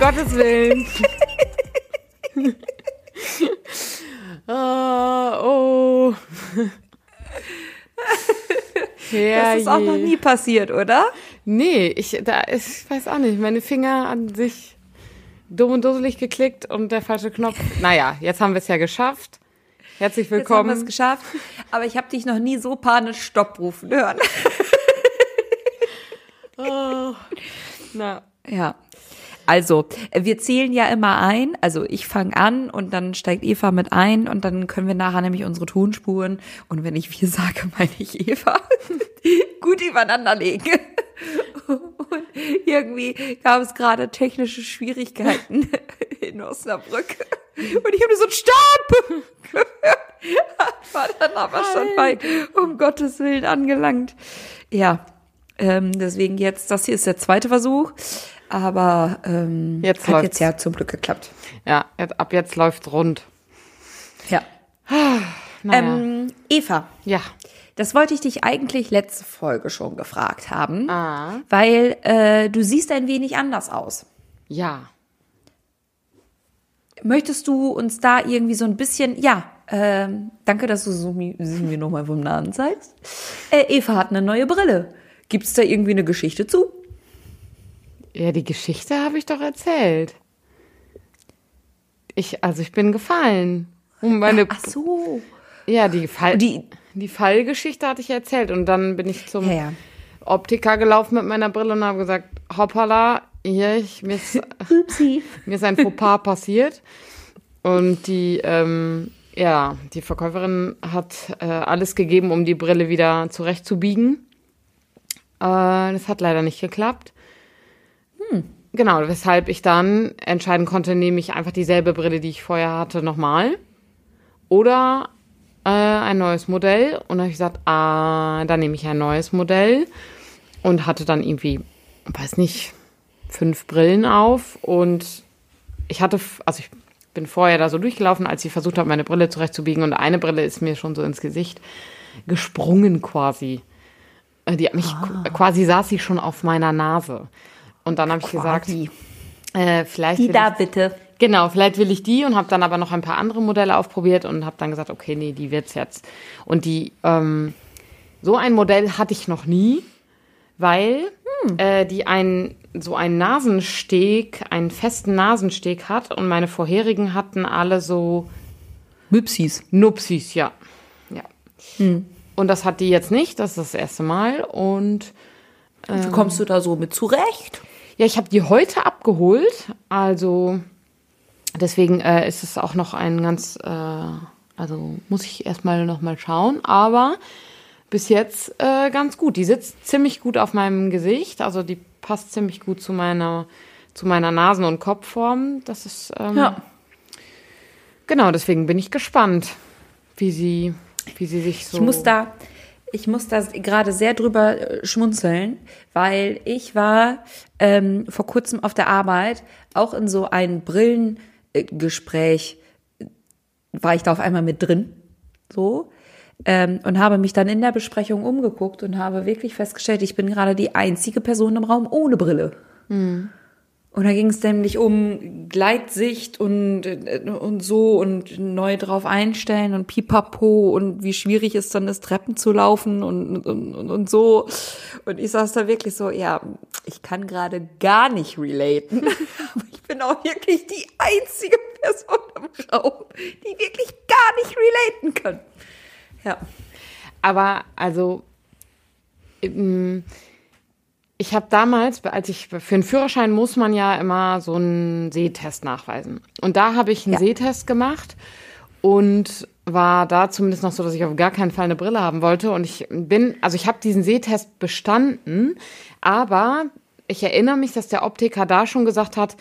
Gottes Willen. oh, oh. das ist auch noch nie passiert, oder? Nee, ich, da, ich weiß auch nicht. Meine Finger an sich dumm und dusselig geklickt und der falsche Knopf. Naja, jetzt haben wir es ja geschafft. Herzlich willkommen. Jetzt haben wir es geschafft. Aber ich habe dich noch nie so panisch Stopp rufen hören. oh. Na. Ja. Also, wir zählen ja immer ein. Also ich fange an und dann steigt Eva mit ein und dann können wir nachher nämlich unsere Tonspuren und wenn ich wir sage, meine ich Eva, gut übereinander legen. Und irgendwie gab es gerade technische Schwierigkeiten in Osnabrück. Und ich habe so einen Stab gehört. War dann aber schon bei, um Gottes Willen, angelangt. Ja, ähm, deswegen jetzt, das hier ist der zweite Versuch. Aber ähm, jetzt hat läuft's. jetzt ja zum Glück geklappt. Ja, jetzt, ab jetzt läuft's rund. Ja. Naja. Ähm, Eva, ja. das wollte ich dich eigentlich letzte Folge schon gefragt haben, Ah. weil äh, du siehst ein wenig anders aus. Ja. Möchtest du uns da irgendwie so ein bisschen, ja, ähm, danke, dass du so sie mir nochmal vom Namen zeigst. Äh, Eva hat eine neue Brille. Gibt's da irgendwie eine Geschichte zu? Ja, die Geschichte habe ich doch erzählt. Ich, also ich bin gefallen. Und meine, Ach so. ja, die Fall, Die- die Fallgeschichte hatte ich erzählt und dann bin ich zum Ja. Optiker gelaufen mit meiner Brille und habe gesagt, hoppala, hier, ich, mir, ist, mir ist ein Fauxpas passiert. Und die, ähm, ja, die Verkäuferin hat äh, alles gegeben, um die Brille wieder zurechtzubiegen. Äh, das hat leider nicht geklappt. Genau, weshalb ich dann entscheiden konnte, nehme ich einfach dieselbe Brille, die ich vorher hatte, nochmal. Oder äh, ein neues Modell. Und dann habe ich gesagt, ah, dann nehme ich ein neues Modell. Und hatte dann irgendwie, weiß nicht, fünf Brillen auf. Und ich hatte, also ich bin vorher da so durchgelaufen, als ich versucht habe, meine Brille zurechtzubiegen. Und eine Brille ist mir schon so ins Gesicht gesprungen quasi. Äh, Die hat mich quasi saß sie schon auf meiner Nase. Und dann habe ich gesagt, äh, vielleicht Die will da ich, bitte. genau, vielleicht will ich die und habe dann aber noch ein paar andere Modelle aufprobiert und habe dann gesagt, okay, nee, die wird's jetzt. Und die ähm, so ein Modell hatte ich noch nie, weil äh, die ein so einen Nasensteg, einen festen Nasensteg hat und meine vorherigen hatten alle so Müpsis. Nupsis, ja. ja. Und das hat die jetzt nicht, das ist das erste Mal und Wie kommst du da so mit zurecht? Ja, ich habe die heute abgeholt. Also deswegen äh, ist es auch noch ein ganz, äh, also muss ich erstmal noch mal schauen. Aber bis jetzt äh, ganz gut. Die sitzt ziemlich gut auf meinem Gesicht. Also die passt ziemlich gut zu meiner, zu meiner Nasen- und Kopfform. Das ist ähm, Ja. genau. Deswegen bin ich gespannt, wie sie, wie sie sich so. Ich muss da, ich muss da gerade sehr drüber äh, schmunzeln, weil ich war ähm, vor kurzem auf der Arbeit auch in so ein Brillengespräch, äh, war ich da auf einmal mit drin, so. Ähm, und habe mich dann in der Besprechung umgeguckt und habe wirklich festgestellt, ich bin gerade die einzige Person im Raum ohne Brille. Und da ging es nämlich um Gleitsicht und, und so und neu drauf einstellen und pipapo und wie schwierig es dann ist, Treppen zu laufen und, und, und, und so. Und ich saß da wirklich so, ja, ich kann gerade gar nicht relaten. Aber ich bin auch wirklich die einzige Person im Raum, die wirklich gar nicht relaten kann. Ja. Aber also, ähm, ich habe damals, als ich für einen Führerschein muss man ja immer so einen Sehtest nachweisen. Und da habe ich einen Ja. Sehtest gemacht und war da zumindest noch so, dass ich auf gar keinen Fall eine Brille haben wollte. Und ich bin, also ich habe diesen Sehtest bestanden, aber ich erinnere mich, dass der Optiker da schon gesagt hat,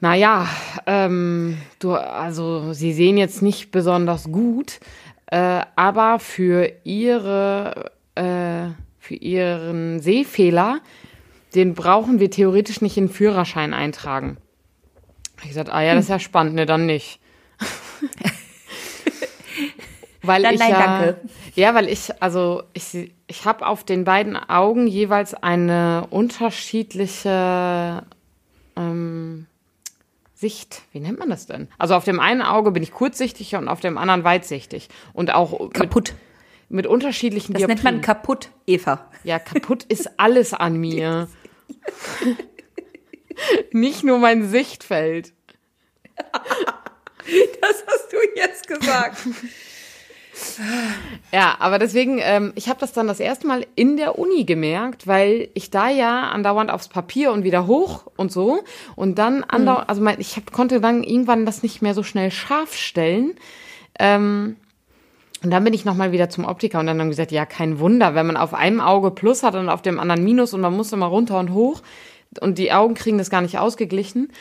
naja, ähm, du, also sie sehen jetzt nicht besonders gut, äh, aber für ihre, äh, für ihren Sehfehler, den brauchen wir theoretisch nicht in den Führerschein eintragen. Ich gesagt, ah ja, das ist ja spannend, ne, dann nicht. weil Dann ich nein, ja, danke. Ja, weil ich, also ich, ich habe auf den beiden Augen jeweils eine unterschiedliche ähm, Sicht, wie nennt man das denn? Also auf dem einen Auge bin ich kurzsichtig und auf dem anderen weitsichtig. Und auch Kaputt. Mit, mit unterschiedlichen Das nennt man kaputt, Eva. Ja, kaputt ist alles an mir. Nicht nur mein Sichtfeld. Das hast du jetzt gesagt. Ja, aber deswegen, ähm, ich habe das dann das erste Mal in der Uni gemerkt, weil ich da ja andauernd aufs Papier und wieder hoch und so und dann andauernd, also mein, ich hab, konnte dann irgendwann das nicht mehr so schnell scharf stellen. Ähm, und dann bin ich nochmal wieder zum Optiker und dann haben gesagt, ja, kein Wunder, wenn man auf einem Auge Plus hat und auf dem anderen Minus und man muss immer runter und hoch und die Augen kriegen das gar nicht ausgeglichen.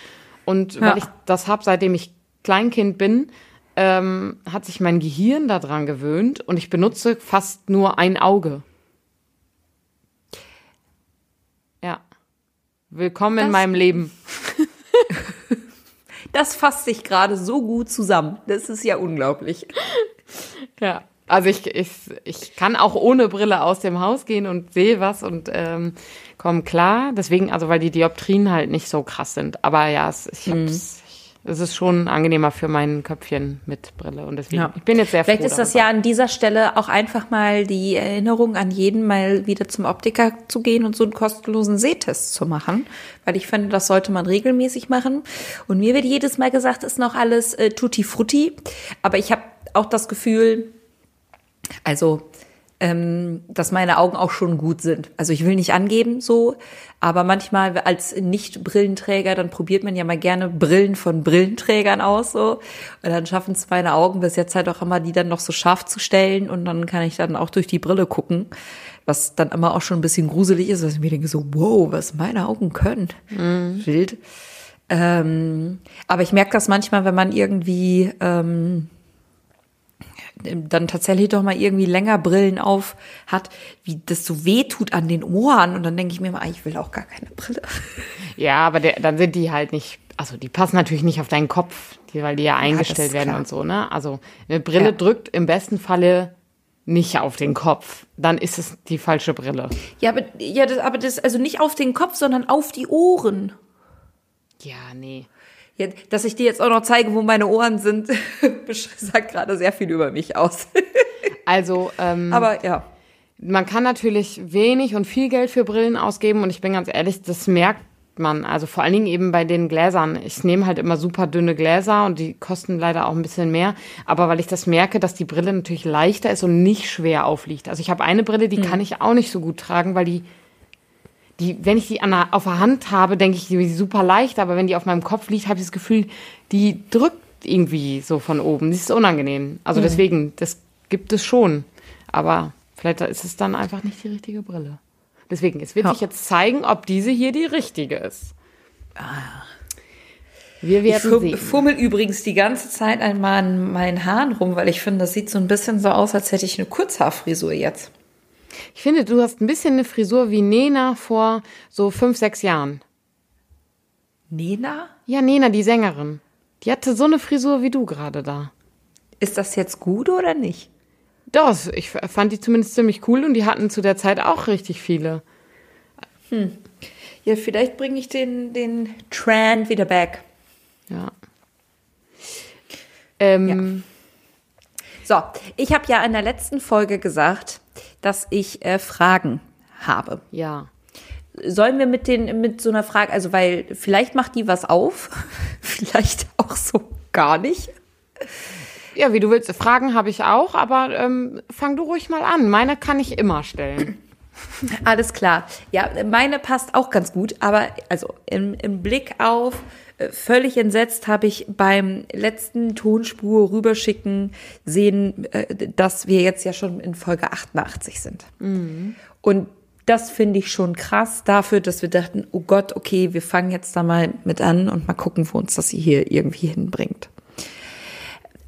Und Ja. weil ich das habe, seitdem ich Kleinkind bin, ähm, hat sich mein Gehirn daran gewöhnt und ich benutze fast nur ein Auge. Ja. Willkommen in Das- meinem Leben. Das fasst sich gerade so gut zusammen. Das ist ja unglaublich. Ja. Also ich, ich, ich kann auch ohne Brille aus dem Haus gehen und sehe was und ähm, komme klar. Deswegen, also weil die Dioptrien halt nicht so krass sind. Aber ja, es, ich Mhm. hab's, es ist schon angenehmer für mein Köpfchen mit Brille. Und deswegen, Ja. ich bin jetzt sehr Vielleicht froh. ist das darüber. ja an dieser Stelle auch einfach mal die Erinnerung an jeden, mal wieder zum Optiker zu gehen und so einen kostenlosen Sehtest zu machen. Weil ich finde, das sollte man regelmäßig machen. Und mir wird jedes Mal gesagt, ist noch alles äh, tutti frutti. Aber ich habe auch das Gefühl, also, ähm, dass meine Augen auch schon gut sind. Also ich will nicht angeben so, aber manchmal als Nicht-Brillenträger, dann probiert man ja mal gerne Brillen von Brillenträgern aus so. Und dann schaffen es meine Augen bis jetzt halt auch immer, die dann noch so scharf zu stellen und dann kann ich dann auch durch die Brille gucken. Was dann immer auch schon ein bisschen gruselig ist, dass ich mir denke so, wow, was meine Augen können. Wild. Ähm, aber ich merke das manchmal, wenn man irgendwie ähm, dann tatsächlich doch mal irgendwie länger Brillen auf hat, wie das so weh tut an den Ohren. Und dann denke ich mir mal, ah, ich will auch gar keine Brille. Ja, aber der, dann sind die halt nicht, also die passen natürlich nicht auf deinen Kopf, weil die ja eingestellt ist werden klar. und so, ne? Also eine Brille Ja. drückt im besten Falle nicht auf den Kopf. Dann ist es die falsche Brille. Ja, aber, ja, das, aber das, also nicht auf den Kopf, sondern auf die Ohren. Ja, nee. Dass ich dir jetzt auch noch zeige, wo meine Ohren sind, sagt gerade sehr viel über mich aus. Also, ähm, aber ja. man kann natürlich wenig und viel Geld für Brillen ausgeben und ich bin ganz ehrlich, das merkt man. Also vor allen Dingen eben bei den Gläsern. Ich nehme halt immer super dünne Gläser und die kosten leider auch ein bisschen mehr. Aber weil ich das merke, dass die Brille natürlich leichter ist und nicht schwer aufliegt. Also ich habe eine Brille, die kann ich auch nicht so gut tragen, weil die, die, wenn ich die an der, auf der Hand habe, denke ich, die ist super leicht. Aber wenn die auf meinem Kopf liegt, habe ich das Gefühl, die drückt irgendwie so von oben. Das ist unangenehm. Also deswegen, das gibt es schon. Aber vielleicht ist es dann einfach nicht die richtige Brille. Deswegen, es wird Ja. sich jetzt zeigen, ob diese hier die richtige ist. Wir Ich werden fu- sehen. fummel übrigens die ganze Zeit einmal an meinen Haaren rum, weil ich finde, das sieht so ein bisschen so aus, als hätte ich eine Kurzhaarfrisur jetzt. Ich finde, du hast ein bisschen eine Frisur wie Nena vor so fünf, sechs Jahren. Nena? Ja, Nena, die Sängerin. Die hatte so eine Frisur wie du gerade da. Ist das jetzt gut oder nicht? Das, ich fand die zumindest ziemlich cool und die hatten zu der Zeit auch richtig viele. Ja, vielleicht bringe ich den, den Trend wieder back. Ja. Ähm, So, ich habe ja in der letzten Folge gesagt, dass ich äh, Fragen habe. ja. Sollen wir mit den mit so einer Frage, also weil vielleicht macht die was auf, vielleicht auch so gar nicht. Ja, wie du willst. Fragen habe ich auch, aber ähm, fang du ruhig mal an. Meine kann ich immer stellen. Alles klar. Ja, meine passt auch ganz gut, aber also im, im Blick auf völlig entsetzt habe ich beim letzten Tonspur rüberschicken sehen, äh, dass wir jetzt ja schon in Folge 88 sind. Und das finde ich schon krass dafür, dass wir dachten, oh Gott, okay, wir fangen jetzt da mal mit an und mal gucken, wo uns das hier irgendwie hinbringt.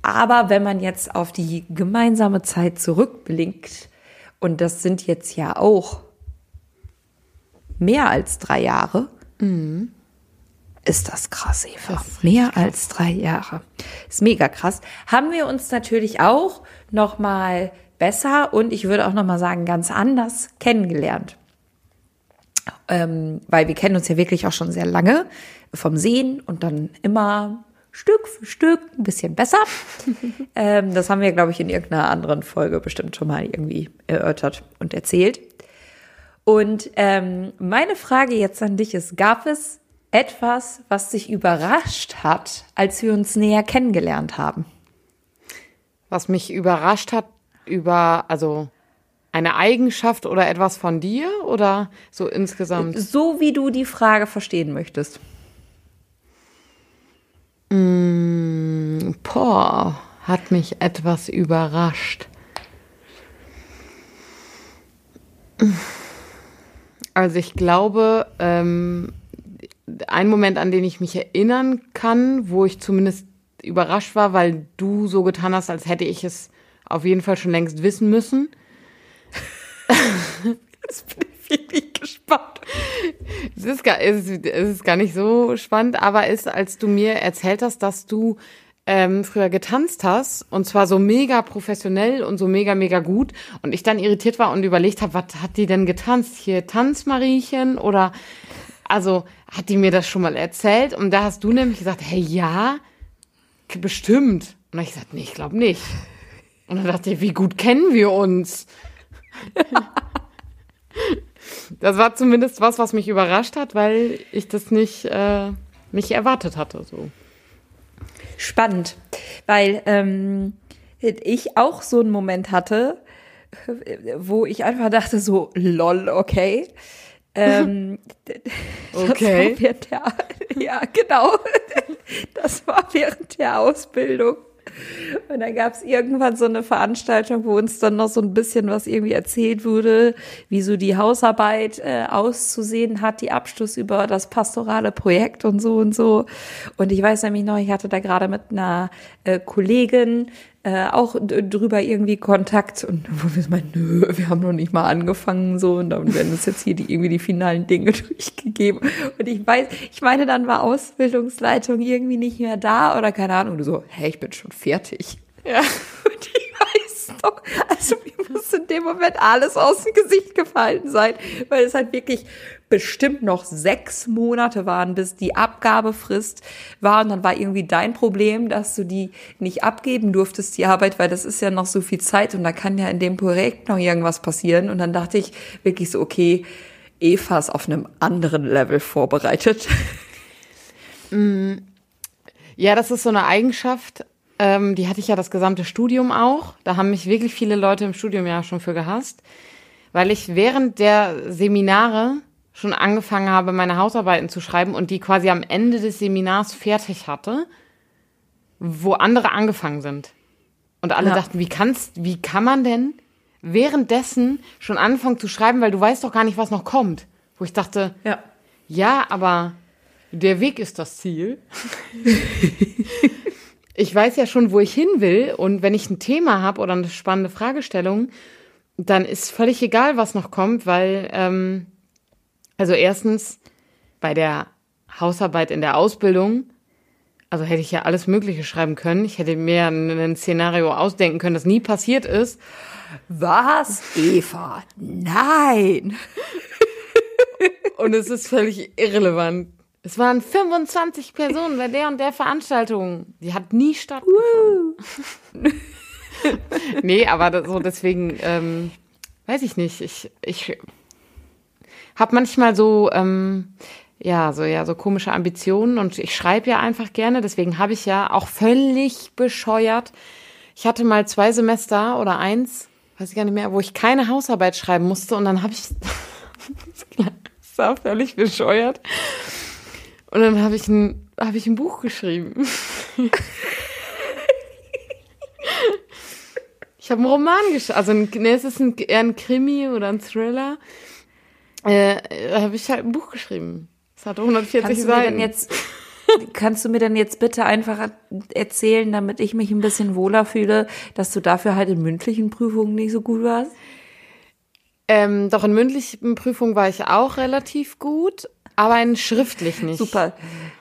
Aber wenn man jetzt auf die gemeinsame Zeit zurückblickt, und das sind jetzt ja auch mehr als drei Jahre, ist das krass, Eva. mehr als drei Jahre. Ist mega krass. Haben wir uns natürlich auch noch mal besser und ich würde auch noch mal sagen ganz anders kennengelernt. ähm, weil wir kennen uns ja wirklich auch schon sehr lange vom Sehen und dann immer Stück für Stück ein bisschen besser. ähm, das haben wir, glaube ich, in irgendeiner anderen Folge bestimmt schon mal irgendwie erörtert und erzählt. Und ähm, meine Frage jetzt an dich ist, gab es etwas, was dich überrascht hat, als wir uns näher kennengelernt haben? Was mich überrascht hat über, also eine Eigenschaft oder etwas von dir oder so insgesamt? So wie du die Frage verstehen möchtest. Mm, boah, hat mich etwas überrascht. Also ich glaube, ähm, ein Moment, an den ich mich erinnern kann, wo ich zumindest überrascht war, weil du so getan hast, als hätte ich es auf jeden Fall schon längst wissen müssen. Jetzt bin ich wirklich gespannt. Es ist, gar, es, ist, es ist gar nicht so spannend, aber ist, als du mir erzählt hast, dass du ähm, früher getanzt hast und zwar so mega professionell und so mega, mega gut und ich dann irritiert war und überlegt habe, was hat die denn getanzt? Hier Tanzmariechen oder also hat die mir das schon mal erzählt und da hast du nämlich gesagt, hey ja, bestimmt. Und ich gesagt, nee, ich glaube nicht. Und dann dachte ich, wie gut kennen wir uns? das war zumindest was, was mich überrascht hat, weil ich das nicht, äh, nicht erwartet hatte. So. Spannend, weil ähm, ich auch so einen Moment hatte, wo ich einfach dachte so, lol, okay. Ähm, okay. Der, ja, genau. Das war während der Ausbildung. Und dann gab es irgendwann so eine Veranstaltung, wo uns dann noch so ein bisschen was irgendwie erzählt wurde, wie so die Hausarbeit äh, auszusehen hat, die Abschluss über das pastorale Projekt und so und so. Und ich weiß nämlich noch, ich hatte da gerade mit einer äh, Kollegin äh, auch drüber irgendwie Kontakt und wo wir meinen, nö, wir haben noch nicht mal angefangen so und dann werden uns jetzt hier die, irgendwie die finalen Dinge durchgegeben und ich weiß, ich meine, dann war Ausbildungsleitung irgendwie nicht mehr da oder keine Ahnung, und du so, hä, ich bin schon fertig. Ja. Und ich weiß doch, also mir muss in dem Moment alles aus dem Gesicht gefallen sein, weil es halt wirklich bestimmt noch sechs Monate waren, bis die Abgabefrist war. Und dann war irgendwie dein Problem, dass du die nicht abgeben durftest, die Arbeit, weil das ist ja noch so viel Zeit und da kann ja in dem Projekt noch irgendwas passieren. Und dann dachte ich wirklich so, okay, Eva ist auf einem anderen Level vorbereitet. Mm. Ja, das ist so eine Eigenschaft, ähm, die hatte ich ja das gesamte Studium auch. Da haben mich wirklich viele Leute im Studium ja schon für gehasst, weil ich während der Seminare schon angefangen habe, meine Hausarbeiten zu schreiben und die quasi am Ende des Seminars fertig hatte, wo andere angefangen sind. Und alle ja. dachten, wie kannst, wie kann man denn währenddessen schon anfangen zu schreiben, weil du weißt doch gar nicht, was noch kommt. Wo ich dachte, ja, ja aber der Weg ist das Ziel. ich weiß ja schon, wo ich hin will und wenn ich ein Thema habe oder eine spannende Fragestellung, dann ist völlig egal, was noch kommt, weil ähm, also erstens bei der Hausarbeit in der Ausbildung, also hätte ich ja alles Mögliche schreiben können. Ich hätte mir ein Szenario ausdenken können, das nie passiert ist. Was, Eva? Nein. und es ist völlig irrelevant. Es waren 25 Personen bei der und der Veranstaltung. Die hat nie stattgefunden. nee, aber so deswegen, ähm, weiß ich nicht. Ich, ich habe manchmal so, ähm, ja, so ja, so komische Ambitionen und ich schreibe ja einfach gerne. Deswegen habe ich ja auch völlig bescheuert. Ich hatte mal zwei Semester oder eins, weiß ich gar nicht mehr, wo ich keine Hausarbeit schreiben musste und dann habe ich, das war völlig bescheuert. Und dann habe ich ein, habe ich ein Buch geschrieben. ich habe einen Roman geschrieben, also ein, nee, es ist ein, eher ein Krimi oder ein Thriller äh, habe ich halt ein Buch geschrieben. Es hat 140 kannst Seiten. jetzt, kannst du mir denn jetzt bitte einfach erzählen, damit ich mich ein bisschen wohler fühle, dass du dafür halt in mündlichen Prüfungen nicht so gut warst? Ähm, doch in mündlichen Prüfungen war ich auch relativ gut, aber in schriftlich nicht. Super.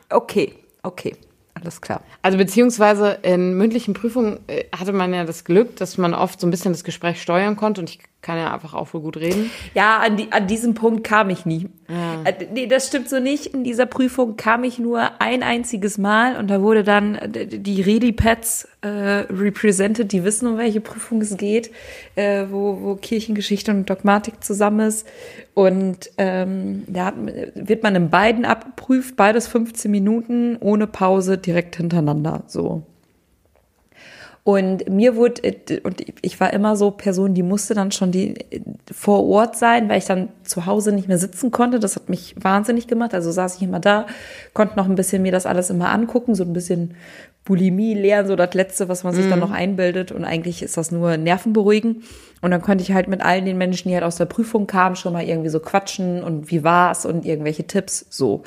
Okay, okay. Alles klar. Also beziehungsweise in mündlichen Prüfungen äh, hatte man ja das Glück, dass man oft so ein bisschen das Gespräch steuern konnte und ich kann ja einfach auch wohl gut reden. Ja, an, die, an diesem Punkt kam ich nie. Ja. Äh, Nee, das stimmt so nicht. In dieser Prüfung kam ich nur ein einziges Mal und da wurde dann äh, die Redipads äh, represented, die wissen, um welche Prüfung es geht, äh, wo, wo Kirchengeschichte und Dogmatik zusammen ist. Und ähm, da hat, wird man in beiden abgeprüft, beides 15 Minuten, ohne Pause, direkt hintereinander. So. Und mir wurde, und ich war immer so Person, die musste dann schon die vor Ort sein, weil ich dann zu Hause nicht mehr sitzen konnte. Das hat mich wahnsinnig gemacht. Also saß ich immer da, konnte noch ein bisschen mir das alles immer angucken, so ein bisschen Bulimie lernen, so das Letzte, was man sich dann noch einbildet. Und eigentlich ist das nur Nervenberuhigen. Und dann konnte ich halt mit allen den Menschen, die halt aus der Prüfung kamen, schon mal irgendwie so quatschen und wie war's und irgendwelche Tipps so.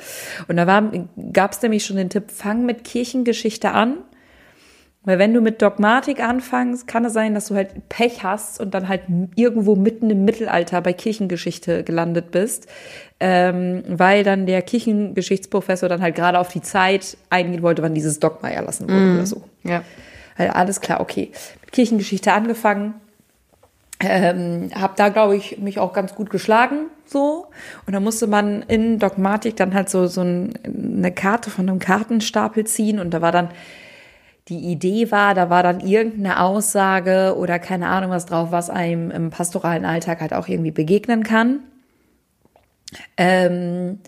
Und da war, gab's nämlich schon den Tipp, fang mit Kirchengeschichte an. Weil wenn du mit Dogmatik anfängst, kann es sein, dass du halt Pech hast und dann halt irgendwo mitten im Mittelalter bei Kirchengeschichte gelandet bist, ähm, weil dann der Kirchengeschichtsprofessor dann halt gerade auf die Zeit eingehen wollte, wann dieses Dogma erlassen wurde oder so. Ja. Also alles klar, okay. Mit Kirchengeschichte angefangen, ähm, habe da glaube ich mich auch ganz gut geschlagen so und da musste man in Dogmatik dann halt so so ein, eine Karte von einem Kartenstapel ziehen und da war dann die Idee war, da war dann irgendeine Aussage oder keine Ahnung was drauf, was einem im pastoralen Alltag halt auch irgendwie begegnen kann. Ähm,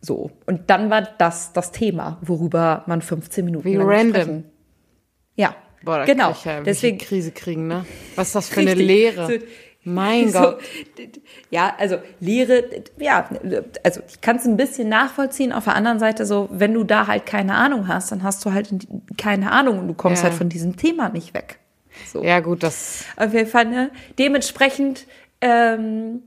so und dann war das das Thema, worüber man 15 Minuten Wie lang random. sprechen. Ja, Boah, da genau. ich ja Deswegen Krise kriegen, ne? Was ist das für eine Richtig. Lehre? So, mein Gott. Ja, also Lehre, ja, also ich kann es ein bisschen nachvollziehen. Auf der anderen Seite so, wenn du da halt keine Ahnung hast, dann hast du halt keine Ahnung und du kommst Ja. halt von diesem Thema nicht weg. So. Ja, gut, das. Auf jeden Fall, ne? Dementsprechend ähm,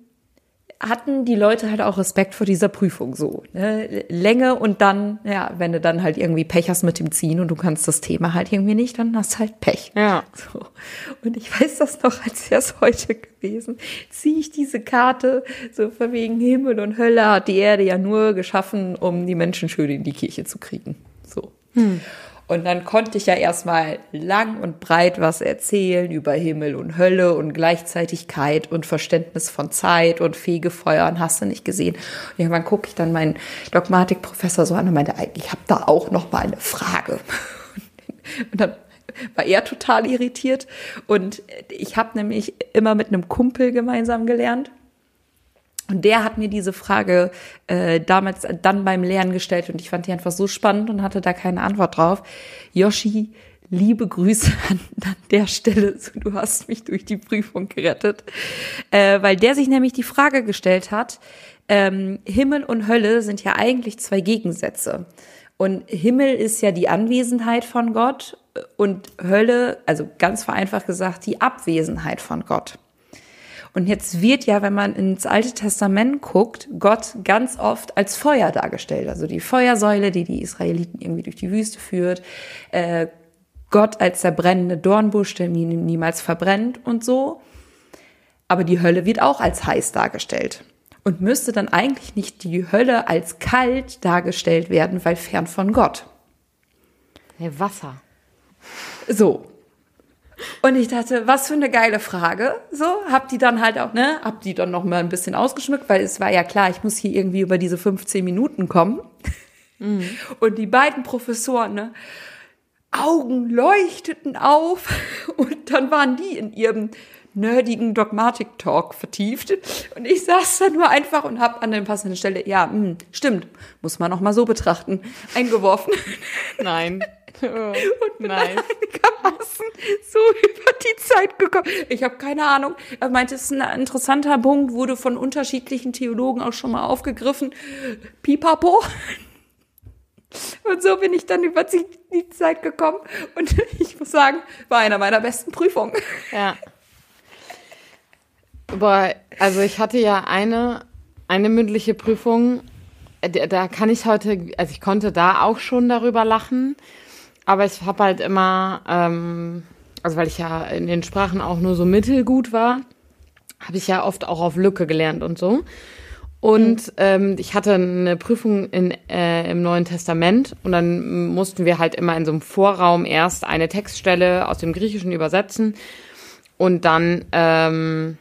hatten die Leute halt auch Respekt vor dieser Prüfung so. Ne? Länge und dann, ja, wenn du dann halt irgendwie Pech hast mit dem Ziehen und du kannst das Thema halt irgendwie nicht, dann hast du halt Pech. Ja. So. Und ich weiß das noch, als wäre es heute gewesen, ziehe ich diese Karte, so von wegen Himmel und Hölle hat die Erde ja nur geschaffen, um die Menschen schön in die Kirche zu kriegen. So. Und dann konnte ich ja erstmal lang und breit was erzählen über Himmel und Hölle und Gleichzeitigkeit und Verständnis von Zeit und Fegefeuer und hast du nicht gesehen. Und irgendwann gucke ich dann meinen Dogmatikprofessor so an und meinte, ich habe da auch noch mal eine Frage. Und dann war er total irritiert. Und ich habe nämlich immer mit einem Kumpel gemeinsam gelernt. Und der hat mir diese Frage äh, damals dann beim Lernen gestellt und ich fand die einfach so spannend und hatte da keine Antwort drauf. Yoshi, liebe Grüße an, an der Stelle. Du hast mich durch die Prüfung gerettet. Äh, weil der sich nämlich die Frage gestellt hat, ähm, Himmel und Hölle sind ja eigentlich zwei Gegensätze. Und Himmel ist ja die Anwesenheit von Gott und Hölle, also ganz vereinfacht gesagt, die Abwesenheit von Gott. Und jetzt wird ja, wenn man ins Alte Testament guckt, Gott ganz oft als Feuer dargestellt. Also die Feuersäule, die die Israeliten irgendwie durch die Wüste führt. Äh, Gott als der brennende Dornbusch, der nie- niemals verbrennt und so. Aber die Hölle wird auch als heiß dargestellt. Und müsste dann eigentlich nicht die Hölle als kalt dargestellt werden, weil fern von Gott. Wasser. So. Und ich dachte, was für eine geile Frage. So, hab die dann halt auch, ne, hab die dann noch mal ein bisschen ausgeschmückt, weil es war ja klar, ich muss hier irgendwie über diese 15 Minuten kommen. Und die beiden Professoren, ne, Augen leuchteten auf und dann waren die in ihrem nerdigen Dogmatik-Talk vertieft. Und ich saß da nur einfach und hab an der passenden Stelle, ja, hm, stimmt, muss man noch mal so betrachten, eingeworfen. Nein. Und bin Nice. einigermaßen so über die Zeit gekommen. Ich habe keine Ahnung. Er meinte, es ist ein interessanter Punkt, wurde von unterschiedlichen Theologen auch schon mal aufgegriffen. Pipapo. Und so bin ich dann über die, Zeit gekommen. Und ich muss sagen, war einer meiner besten Prüfungen. Ja. Boah, also ich hatte ja eine, eine mündliche Prüfung, äh, da kann ich heute, also ich konnte da auch schon darüber lachen, aber ich habe halt immer, ähm, also weil ich ja in den Sprachen auch nur so mittelgut war, habe ich ja oft auch auf Lücke gelernt und so. Und ähm, ich hatte eine Prüfung in, äh, im Neuen Testament und dann mussten wir halt immer in so einem Vorraum erst eine Textstelle aus dem Griechischen übersetzen und dann ähm,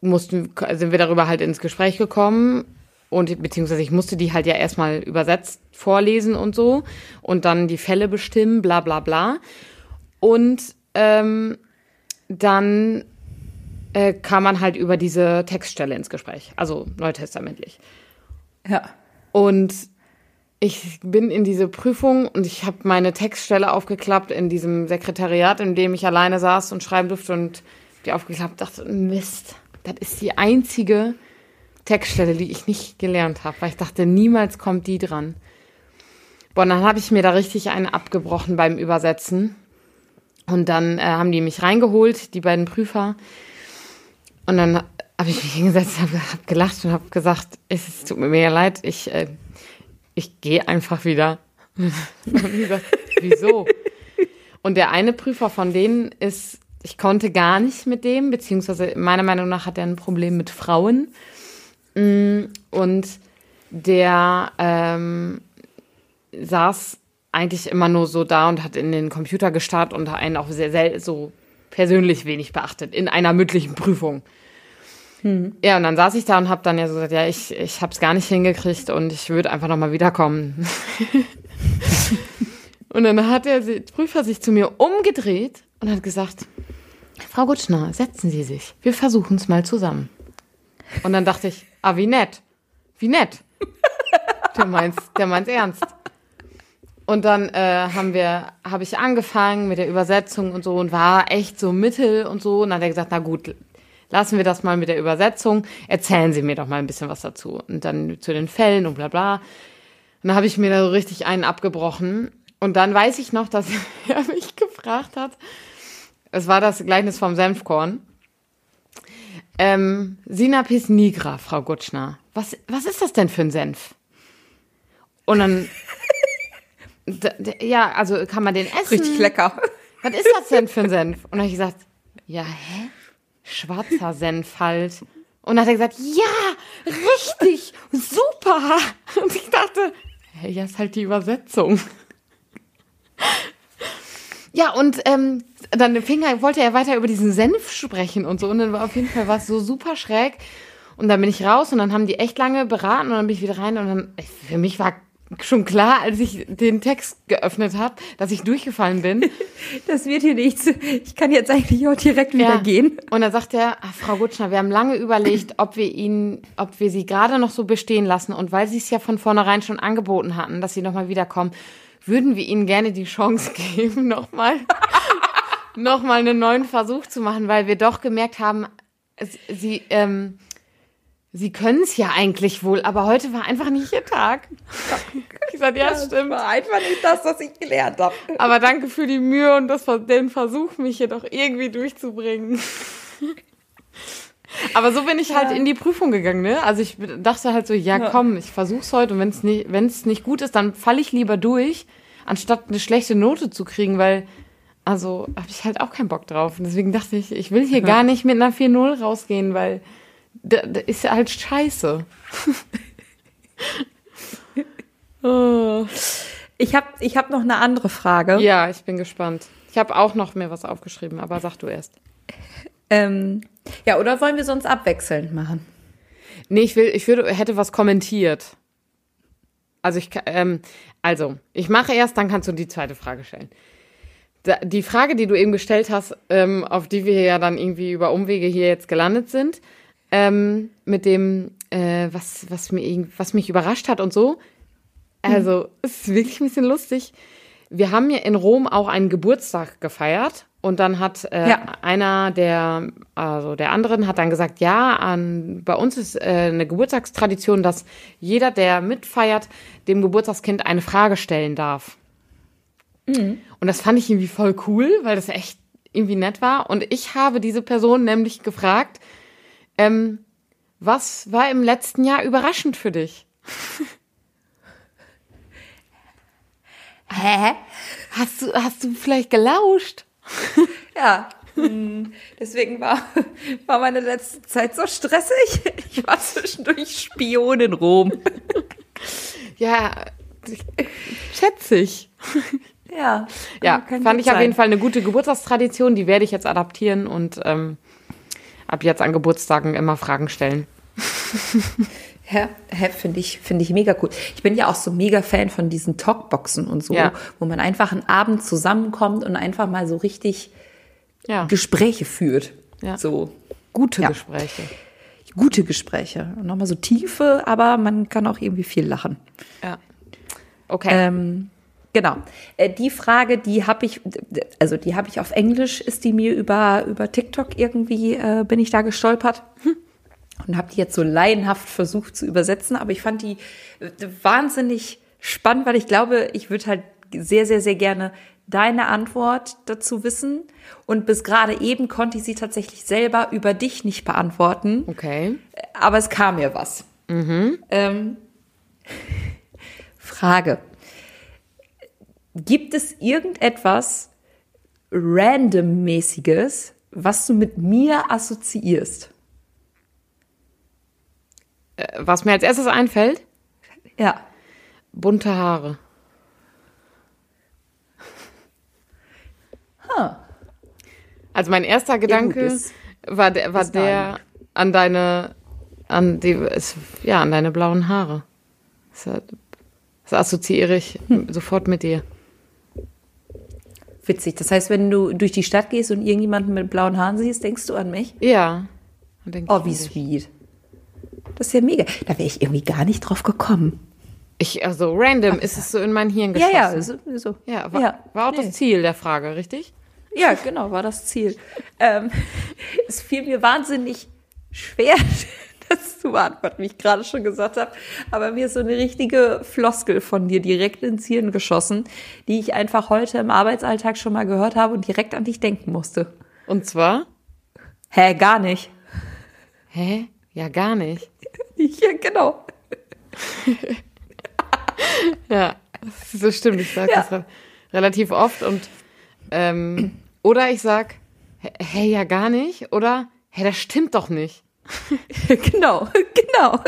mussten, sind wir darüber halt ins Gespräch gekommen und beziehungsweise ich musste die halt ja erstmal übersetzt vorlesen und so und dann die Fälle bestimmen, bla bla bla. Und ähm, dann äh, kam man halt über diese Textstelle ins Gespräch, also neutestamentlich. Ja. Und ich bin in diese Prüfung und ich habe meine Textstelle aufgeklappt in diesem Sekretariat, in dem ich alleine saß und schreiben durfte und die aufgeklappt dachte, Mist, das ist die einzige Textstelle, die ich nicht gelernt habe, weil ich dachte, niemals kommt die dran. Boah, und dann habe ich mir da richtig einen abgebrochen beim Übersetzen. Und dann äh, haben die mich reingeholt, die beiden Prüfer. Und dann habe ich mich hingesetzt, habe hab gelacht und habe gesagt, es tut mir mega leid, ich, äh, ich gehe einfach wieder. gesagt, wieso? Und der eine Prüfer von denen ist, ich konnte gar nicht mit dem, beziehungsweise meiner Meinung nach hat er ein Problem mit Frauen. Mm, und der ähm, saß eigentlich immer nur so da und hat in den Computer gestarrt und einen auch sehr, sehr so persönlich wenig beachtet in einer mündlichen Prüfung. Hm. Ja, und dann saß ich da und habe dann ja so gesagt, ja, ich, ich habe es gar nicht hingekriegt und ich würde einfach nochmal wiederkommen. und dann hat der Prüfer sich zu mir umgedreht und hat gesagt, Frau Gutschner, setzen Sie sich. Wir versuchen es mal zusammen. Und dann dachte ich, ah, wie nett. Wie nett. Der meint's, der meint's ernst. Und dann äh, haben wir, habe ich angefangen mit der Übersetzung und so und war echt so mittel und so. Und dann hat er gesagt, na gut, lassen wir das mal mit der Übersetzung. Erzählen Sie mir doch mal ein bisschen was dazu. Und dann zu den Fällen und bla bla. Und dann habe ich mir da so richtig einen abgebrochen. Und dann weiß ich noch, dass er mich gefragt hat. Es war das Gleichnis vom Senfkorn. Ähm, Sinapis nigra, Frau Gutschner. Was, was ist das denn für ein Senf? Und dann ja, also kann man den essen? Richtig lecker. Was ist das denn für ein Senf? Und dann habe ich gesagt, ja, hä? Schwarzer Senf halt. Und dann hat er gesagt, ja, richtig, super. Und ich dachte, hey, ja, ist halt die Übersetzung. Ja, und ähm, dann fing er, wollte er weiter über diesen Senf sprechen und so. Und dann war auf jeden Fall was so super schräg. Und dann bin ich raus und dann haben die echt lange beraten und dann bin ich wieder rein und dann, für mich war schon klar, als ich den Text geöffnet habe, dass ich durchgefallen bin. Das wird hier nichts. Ich kann jetzt eigentlich auch direkt wieder ja. gehen. Und dann sagt er, ach, Frau Gutschner, wir haben lange überlegt, ob wir ihn, ob wir sie gerade noch so bestehen lassen. Und weil sie es ja von vornherein schon angeboten hatten, dass sie nochmal wiederkommen, würden wir ihnen gerne die Chance geben, nochmal, nochmal einen neuen Versuch zu machen, weil wir doch gemerkt haben, sie, ähm, Sie können es ja eigentlich wohl, aber heute war einfach nicht Ihr Tag. Ich sagte, ja, das stimmt. war einfach nicht das, was ich gelernt habe. Aber danke für die Mühe und das, den Versuch, mich hier doch irgendwie durchzubringen. Aber so bin ich halt ja. in die Prüfung gegangen, ne? Also ich dachte halt so, ja, ja. komm, ich versuch's heute und wenn es nicht, wenn's nicht gut ist, dann falle ich lieber durch, anstatt eine schlechte Note zu kriegen, weil also habe ich halt auch keinen Bock drauf. Und deswegen dachte ich, ich will hier ja. gar nicht mit einer 4-0 rausgehen, weil das ist ja halt scheiße. oh. Ich habe ich hab noch eine andere Frage. Ja, ich bin gespannt. Ich habe auch noch mehr was aufgeschrieben, aber sag du erst. Ähm, ja, oder wollen wir sonst abwechselnd machen? Nee, ich will, ich würde, hätte was kommentiert. Also ich, ähm, also ich mache erst, dann kannst du die zweite Frage stellen. die Frage, die du eben gestellt hast, ähm, auf die wir ja dann irgendwie über Umwege hier jetzt gelandet sind, ähm, mit dem, äh, was, was, mir, was mich überrascht hat und so. Also, mhm. es ist wirklich ein bisschen lustig. Wir haben ja in Rom auch einen Geburtstag gefeiert und dann hat äh, ja. einer der, also der anderen hat dann gesagt, ja, an, bei uns ist äh, eine Geburtstagstradition, dass jeder, der mitfeiert, dem Geburtstagskind eine Frage stellen darf. Mhm. Und das fand ich irgendwie voll cool, weil das echt irgendwie nett war. Und ich habe diese Person nämlich gefragt, ähm, was war im letzten Jahr überraschend für dich? Hä? Hast du, hast du vielleicht gelauscht? Ja. Deswegen war, war meine letzte Zeit so stressig. Ich war zwischendurch Spion in Rom. Ja, schätze ich. Ja. Ja, fand ich auf sein. jeden Fall eine gute Geburtstagstradition. Die werde ich jetzt adaptieren und ähm, ab jetzt an Geburtstagen immer Fragen stellen. Ja, hä, finde ich, finde ich mega cool. Ich bin ja auch so mega Fan von diesen Talkboxen und so, Ja. wo man einfach einen Abend zusammenkommt und einfach mal so richtig Ja, Gespräche führt. Ja. So gute. Gespräche. gute Gespräche. Und nochmal so tiefe, aber man kann auch irgendwie viel lachen. Ja. Okay. Ähm, genau. Äh, die Frage, die habe ich, also die habe ich auf Englisch, ist die mir über, über TikTok irgendwie, äh, bin ich da gestolpert. Und habe die jetzt so laienhaft versucht zu übersetzen, aber ich fand die äh, wahnsinnig spannend, weil ich glaube, ich würde halt sehr, sehr, sehr gerne deine Antwort dazu wissen. Und bis gerade eben konnte ich sie tatsächlich selber über dich nicht beantworten okay. aber es kam mir was. Ähm, Frage. Gibt es irgendetwas randommäßiges, was du mit mir assoziierst? Äh, Was mir als erstes einfällt, Ja. bunte Haare. Also mein erster Gedanke ist- war der, war der an deine, an die, ja, an deine blauen Haare. Das, assoziiere ich sofort mit dir. Witzig. Das heißt, wenn du durch die Stadt gehst und irgendjemanden mit blauen Haaren siehst, denkst du an mich? Ja. Oh, wie sweet. Das ist ja mega. Da wäre ich irgendwie gar nicht drauf gekommen. Ich, also random ist es so in mein Hirn Ja, geschossen. ja, so. so. Ja, war, war auch nee. das Ziel der Frage, richtig? Ja, genau, war das Ziel. ähm, es fiel mir wahnsinnig schwer, das zu beantworten, wie ich gerade schon gesagt habe. Aber mir ist so eine richtige Floskel von dir direkt ins Hirn geschossen, die ich einfach heute im Arbeitsalltag schon mal gehört habe und direkt an dich denken musste. Und zwar? Hä, gar nicht. Hä? Ja, gar nicht. Ja, genau. Ja, das stimmt. Ich sage Ja. das re relativ oft und ähm, oder ich sag, hä, ja gar nicht oder hä, das stimmt doch nicht. genau, genau.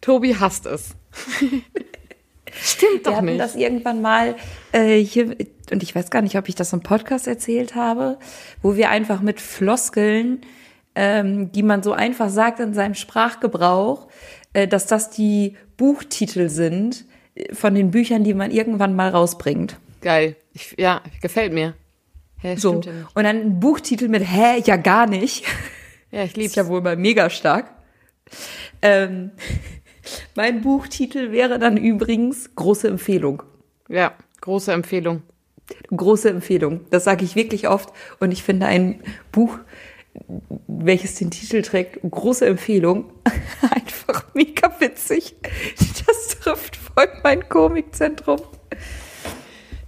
Tobi hasst es. stimmt Wir doch hatten nicht. das irgendwann mal äh, hier, und ich weiß gar nicht, ob ich das im Podcast erzählt habe, wo wir einfach mit Floskeln, ähm, die man so einfach sagt in seinem Sprachgebrauch, äh, dass das die Buchtitel sind äh, von den Büchern, die man irgendwann mal rausbringt. Geil. Ich, ja, gefällt mir. Hä, So. stimmt ja. Und dann ein Buchtitel mit Hä, ja gar nicht. Ja, ich Ist lieb's. ja wohl mal mega stark. Ähm, mein Buchtitel wäre dann übrigens große Empfehlung. Ja, große Empfehlung. Große Empfehlung. Das sage ich wirklich oft. Und ich finde ein Buch, welches den Titel trägt, große Empfehlung, einfach mega witzig. Das trifft voll mein Komikzentrum.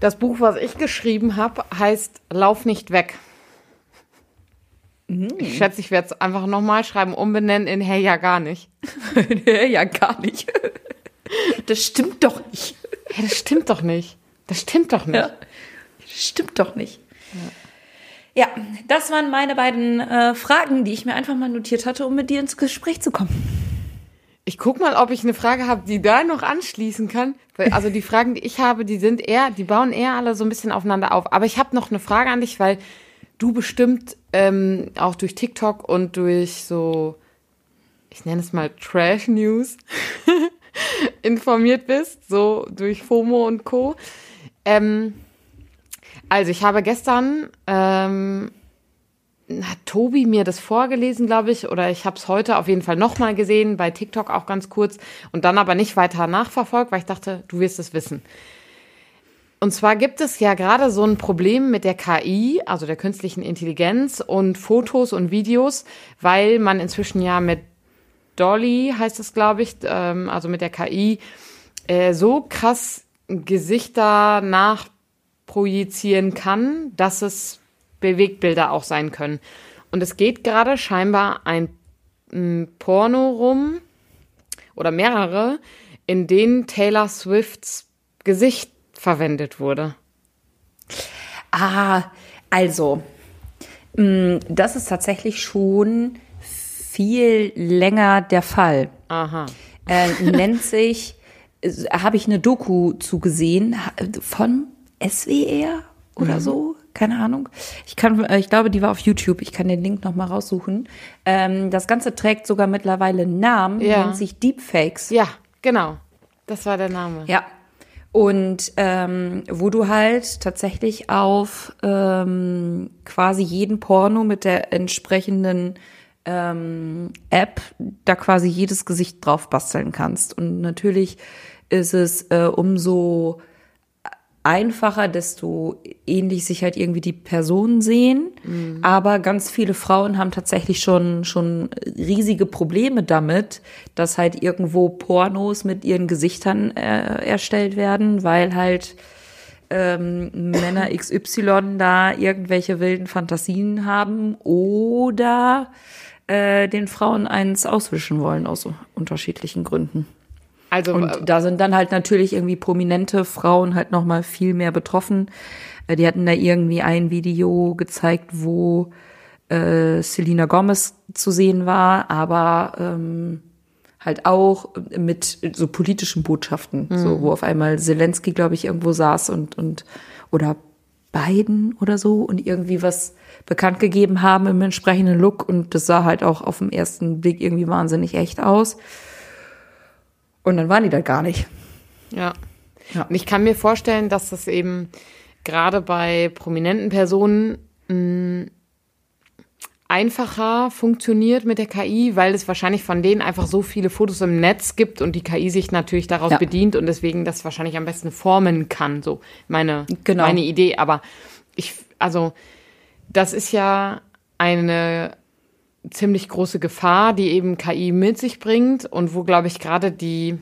Das Buch, was ich geschrieben habe, heißt Lauf nicht weg. Ich schätze, ich werde es einfach nochmal schreiben, umbenennen in Hey, ja gar nicht. ja, gar nicht. Das stimmt doch nicht. Hä, das stimmt doch nicht. Das stimmt doch nicht. Ja. Stimmt doch nicht. Ja, das waren meine beiden äh, Fragen, die ich mir einfach mal notiert hatte, um mit dir ins Gespräch zu kommen. Ich guck mal, ob ich eine Frage habe, die da noch anschließen kann. Also die Fragen, die ich habe, die sind eher, die bauen eher alle so ein bisschen aufeinander auf. Aber ich habe noch eine Frage an dich, weil du bestimmt ähm, auch durch TikTok und durch so, ich nenne es mal Trash News, informiert bist, so durch FOMO und Co. Ähm, also ich habe gestern ähm, hat Tobi mir das vorgelesen, glaube ich, oder ich habe es heute auf jeden Fall nochmal gesehen, bei TikTok auch ganz kurz und dann aber nicht weiter nachverfolgt, weil ich dachte, du wirst es wissen. Und zwar gibt es ja gerade so ein Problem mit der KI, also der künstlichen Intelligenz und Fotos und Videos, weil man inzwischen ja mit Dolly, heißt es, glaube ich, ähm, also mit der KI, äh, so krass Gesichter nachprojizieren kann, dass es Bewegtbilder auch sein können. Und es geht gerade scheinbar ein m, Porno rum oder mehrere, in denen Taylor Swifts Gesicht verwendet wurde. Ah, also, Mm, Das ist tatsächlich schon viel länger der Fall. Aha. Äh, nennt sich, habe ich eine Doku zugesehen von SWR oder so, keine Ahnung. Ich kann, äh, ich glaube, die war auf YouTube. Ich kann den Link noch mal raussuchen. Ähm, das Ganze trägt sogar mittlerweile einen Namen, Ja. nennt sich Deepfakes. Ja, genau. Das war der Name. Ja. Und ähm, wo du halt tatsächlich auf ähm, quasi jeden Porno mit der entsprechenden ähm, App da quasi jedes Gesicht drauf basteln kannst. Und natürlich ist es äh, umso einfacher, desto ähnlich sich halt irgendwie die Personen sehen. Aber ganz viele Frauen haben tatsächlich schon, schon riesige Probleme damit, dass halt irgendwo Pornos mit ihren Gesichtern äh, erstellt werden, weil halt ähm, Männer XY da irgendwelche wilden Fantasien haben oder äh, den Frauen eins auswischen wollen aus unterschiedlichen Gründen. Also, Und äh, da sind dann halt natürlich irgendwie prominente Frauen halt noch mal viel mehr betroffen. Äh, Die hatten da irgendwie ein Video gezeigt, wo äh, Selena Gomez zu sehen war, aber ähm, halt auch mit so politischen Botschaften, so wo auf einmal Zelensky, glaube ich, irgendwo saß und und oder Biden oder so und irgendwie was bekannt gegeben haben im entsprechenden Look und das sah halt auch auf den ersten Blick irgendwie wahnsinnig echt aus. Und dann waren die da gar nicht. Ja. Ja. Und ich kann mir vorstellen, dass das eben gerade bei prominenten Personen mh, einfacher funktioniert mit der KI, weil es wahrscheinlich von denen einfach so viele Fotos im Netz gibt und die KI sich natürlich daraus Ja. bedient und deswegen das wahrscheinlich am besten formen kann. So meine, Genau. meine Idee. Aber ich, also, das ist ja eine ziemlich große Gefahr, die eben KI mit sich bringt und wo, glaube ich, gerade die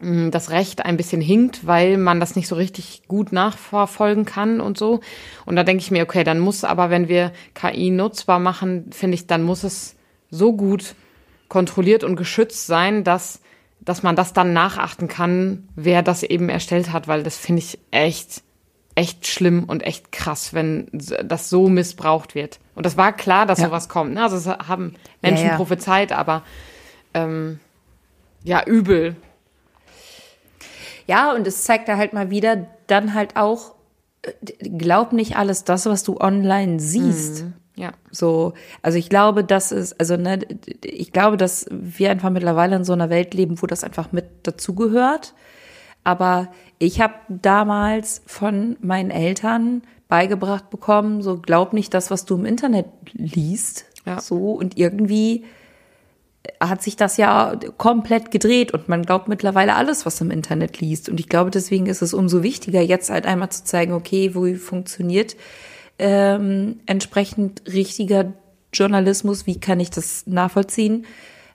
mh, das Recht ein bisschen hinkt, weil man das nicht so richtig gut nachverfolgen kann und so. Und da denke ich mir, okay, dann muss aber, wenn wir KI nutzbar machen, finde ich, dann muss es so gut kontrolliert und geschützt sein, dass, dass man das dann nachachten kann, wer das eben erstellt hat, weil das finde ich echt, echt schlimm und echt krass, wenn das so missbraucht wird. Und das war klar, dass Ja. sowas kommt. Ne? Also es haben Menschen Ja, ja. prophezeit, aber ähm, ja, übel. Ja, und es zeigt da halt mal wieder dann halt auch, äh, glaub nicht alles das, was du online siehst. Ja. So, also ich glaube, das ist, also ne, ich glaube, dass wir einfach mittlerweile in so einer Welt leben, wo das einfach mit dazugehört. Aber ich habe damals von meinen Eltern beigebracht bekommen, so glaub nicht das, was du im Internet liest. Ja. So und irgendwie hat sich das ja komplett gedreht und man glaubt mittlerweile alles, was im Internet liest. Und ich glaube, deswegen ist es umso wichtiger, jetzt halt einmal zu zeigen, okay, wo funktioniert ähm, entsprechend richtiger Journalismus, wie kann ich das nachvollziehen?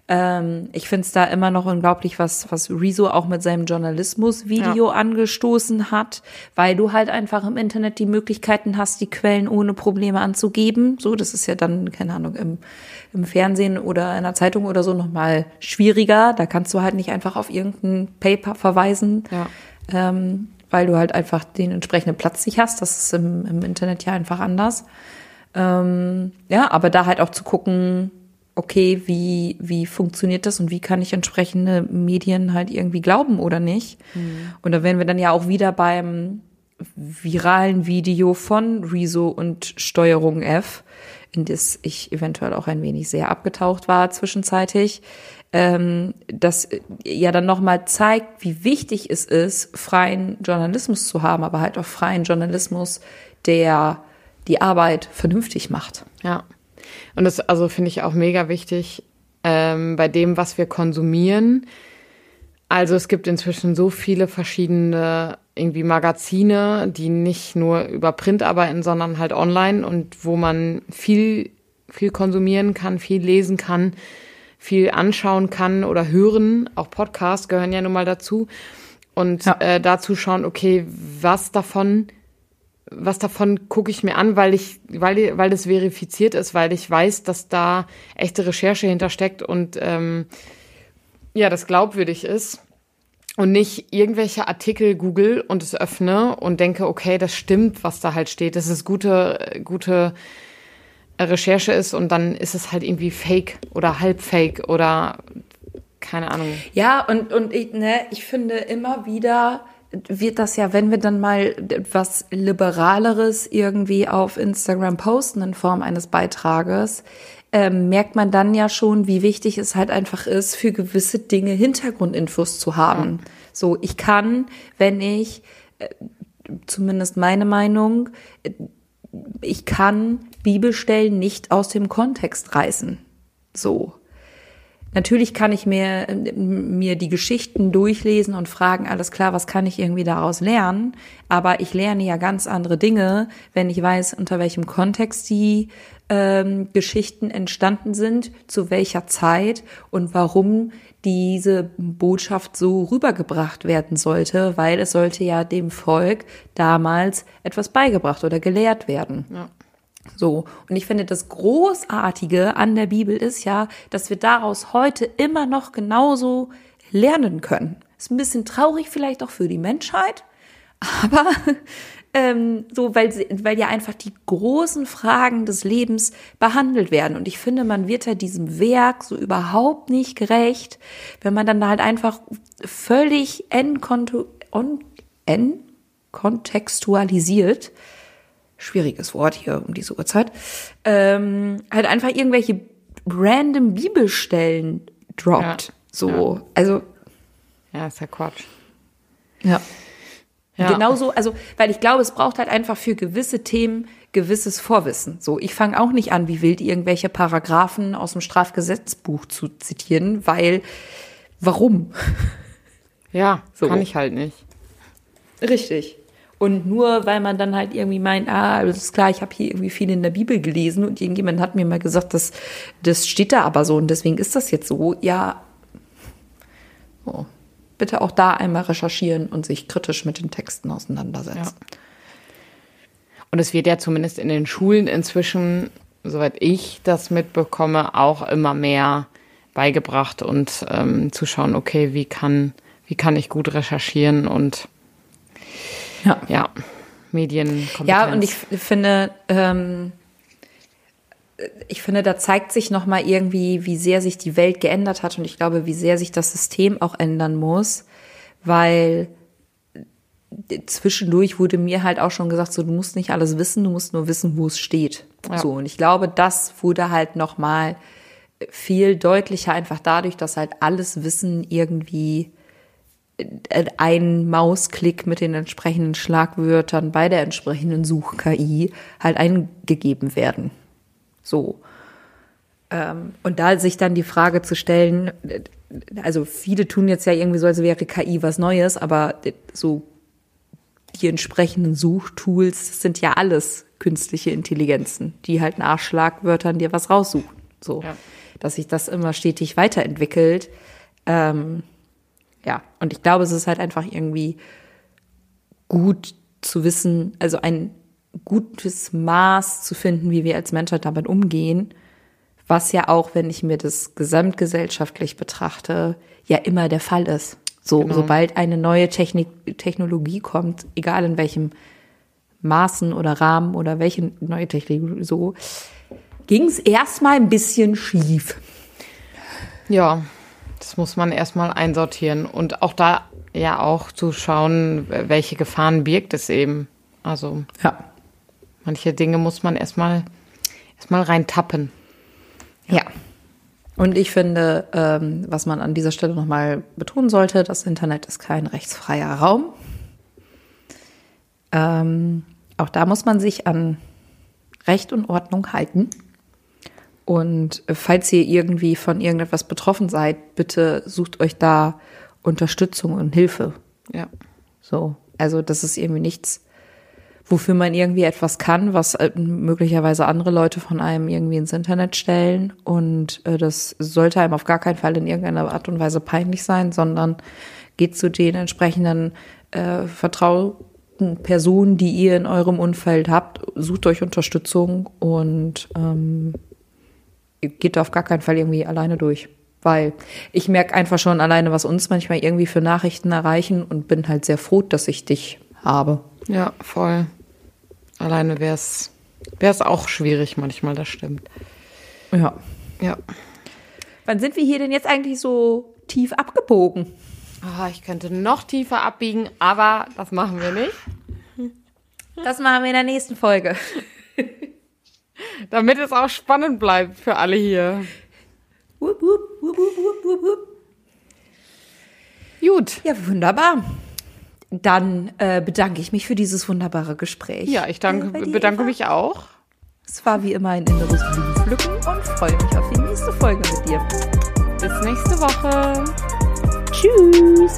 Ähm, ich finde es da immer noch unglaublich, was, was Rezo auch mit seinem Journalismus-Video angestoßen hat, weil du halt einfach im Internet die Möglichkeiten hast, die Quellen ohne Probleme anzugeben. So, das ist ja dann, keine Ahnung, im, im Fernsehen oder in der Zeitung oder so nochmal schwieriger. Da kannst du halt nicht einfach auf irgendein Paper verweisen, Ja. ähm, weil du halt einfach den entsprechenden Platz nicht hast. Das ist im, im Internet ja einfach anders. Ähm, ja, aber da halt auch zu gucken, okay, wie, wie funktioniert das und wie kann ich entsprechende Medien halt irgendwie glauben oder nicht. Und da wären wir dann ja auch wieder beim viralen Video von Rezo und Steuerung F, in das ich eventuell auch ein wenig sehr abgetaucht war zwischenzeitig, ähm, das ja dann nochmal zeigt, wie wichtig es ist, freien Journalismus zu haben, aber halt auch freien Journalismus, der die Arbeit vernünftig macht. Ja. Und das also finde ich auch mega wichtig ähm, bei dem, was wir konsumieren. Also es gibt inzwischen so viele verschiedene irgendwie Magazine, die nicht nur über Print arbeiten, sondern halt online und wo man viel, viel konsumieren kann, viel lesen kann, viel anschauen kann oder hören. Auch Podcasts gehören ja nun mal dazu. Und Ja. äh, dazu schauen, okay, was davon was davon gucke ich mir an, weil ich, weil, weil das verifiziert ist, weil ich weiß, dass da echte Recherche hintersteckt und ähm, ja, das glaubwürdig ist. Und nicht irgendwelche Artikel google und es öffne und denke, okay, das stimmt, was da halt steht. Das ist gute, gute Recherche ist und dann ist es halt irgendwie fake oder halb fake oder keine Ahnung. Ja, und, und ich, ne, ich finde immer wieder wird das ja, wenn wir dann mal etwas Liberaleres irgendwie auf Instagram posten in Form eines Beitrages, ähm, merkt man dann ja schon, wie wichtig es halt einfach ist, für gewisse Dinge Hintergrundinfos zu haben. Ja. So, ich kann, wenn ich, äh, zumindest meine Meinung, äh, ich kann Bibelstellen nicht aus dem Kontext reißen. So. Natürlich kann ich mir, mir die Geschichten durchlesen und fragen, alles klar, was kann ich irgendwie daraus lernen? Aber ich lerne ja ganz andere Dinge, wenn ich weiß, unter welchem Kontext die ähm, Geschichten entstanden sind, zu welcher Zeit und warum diese Botschaft so rübergebracht werden sollte, weil es sollte ja dem Volk damals etwas beigebracht oder gelehrt werden. Ja. So. Und ich finde, das Großartige an der Bibel ist ja, dass wir daraus heute immer noch genauso lernen können. Ist ein bisschen traurig vielleicht auch für die Menschheit, aber ähm, so, weil, weil ja einfach die großen Fragen des Lebens behandelt werden. Und ich finde, man wird ja diesem Werk so überhaupt nicht gerecht, wenn man dann halt einfach völlig entkontextualisiert schwieriges Wort hier um diese Uhrzeit, ähm, halt einfach irgendwelche random Bibelstellen droppt. Ja, so, ja. also. Ja, ist ja Quatsch. Ja. ja. Genauso, also, weil ich glaube, es braucht halt einfach für gewisse Themen gewisses Vorwissen. So, ich fange auch nicht an, wie wild irgendwelche Paragraphen aus dem Strafgesetzbuch zu zitieren, weil, warum? Ja, so. kann ich halt nicht. Richtig. Und nur weil man dann halt irgendwie meint, ah, das ist klar, ich habe hier irgendwie viel in der Bibel gelesen und irgendjemand hat mir mal gesagt, das, das steht da aber so und deswegen ist das jetzt so. Ja, oh. bitte auch da einmal recherchieren und sich kritisch mit den Texten auseinandersetzen. Ja. Und es wird ja zumindest in den Schulen inzwischen, soweit ich das mitbekomme, auch immer mehr beigebracht und ähm, zu schauen, okay, wie kann, wie kann ich gut recherchieren und ja. ja. Medienkompetenz. Ja, und ich finde, ähm, ich finde, da zeigt sich nochmal irgendwie, wie sehr sich die Welt geändert hat und ich glaube, wie sehr sich das System auch ändern muss, weil zwischendurch wurde mir halt auch schon gesagt, so du musst nicht alles wissen, du musst nur wissen, wo es steht. Ja. So und ich glaube, das wurde halt nochmal viel deutlicher einfach dadurch, dass halt alles Wissen irgendwie ein Mausklick mit den entsprechenden Schlagwörtern bei der entsprechenden Such-KI halt eingegeben werden. So. Ähm, und da sich dann die Frage zu stellen, also viele tun jetzt ja irgendwie so, als wäre KI was Neues, aber so die entsprechenden Suchtools sind ja alles künstliche Intelligenzen, die halt nach Schlagwörtern dir was raussuchen. So, ja. dass sich das immer stetig weiterentwickelt. Ähm, ja, und ich glaube, es ist halt einfach irgendwie gut zu wissen, also ein gutes Maß zu finden, wie wir als Menschheit damit umgehen, was ja auch, wenn ich mir das gesamtgesellschaftlich betrachte, ja immer der Fall ist. So, genau. sobald eine neue Technik, Technologie kommt, egal in welchem Maßen oder Rahmen oder welche neue Technologie, so, ging es erstmal ein bisschen schief. Ja, das muss man erstmal einsortieren und auch da ja auch zu schauen, welche Gefahren birgt es eben. Also ja. manche Dinge muss man erstmal erstmal reintappen. Ja. ja. Und ich finde, ähm, was man an dieser Stelle nochmal betonen sollte, das Internet ist kein rechtsfreier Raum. Ähm, auch da muss man sich an Recht und Ordnung halten. Und falls ihr irgendwie von irgendetwas betroffen seid, bitte sucht euch da Unterstützung und Hilfe. Ja. So. Also, das ist irgendwie nichts, wofür man irgendwie etwas kann, was äh, möglicherweise andere Leute von einem irgendwie ins Internet stellen. Und äh, das sollte einem auf gar keinen Fall in irgendeiner Art und Weise peinlich sein, sondern geht zu den entsprechenden äh, vertrauten Personen, die ihr in eurem Umfeld habt, sucht euch Unterstützung und ähm, geht auf gar keinen Fall irgendwie alleine durch. Weil ich merke einfach schon alleine, was uns manchmal irgendwie für Nachrichten erreichen und bin halt sehr froh, dass ich dich habe. Ja, voll. Alleine wäre es auch schwierig manchmal, das stimmt. Ja. Ja. Wann sind wir hier denn jetzt eigentlich so tief abgebogen? Ah, ich könnte noch tiefer abbiegen, aber das machen wir nicht. Das machen wir in der nächsten Folge. Damit es auch spannend bleibt für alle hier. Wupp, wupp, wupp, wupp, wupp, wupp. Gut. Ja, wunderbar. Dann äh, bedanke ich mich für dieses wunderbare Gespräch. Ja, ich danke, Äh, dir, bedanke Eva. mich auch. Es war wie immer ein inneres Blumenpflücken und freue mich auf die nächste Folge mit dir. Bis nächste Woche. Tschüss.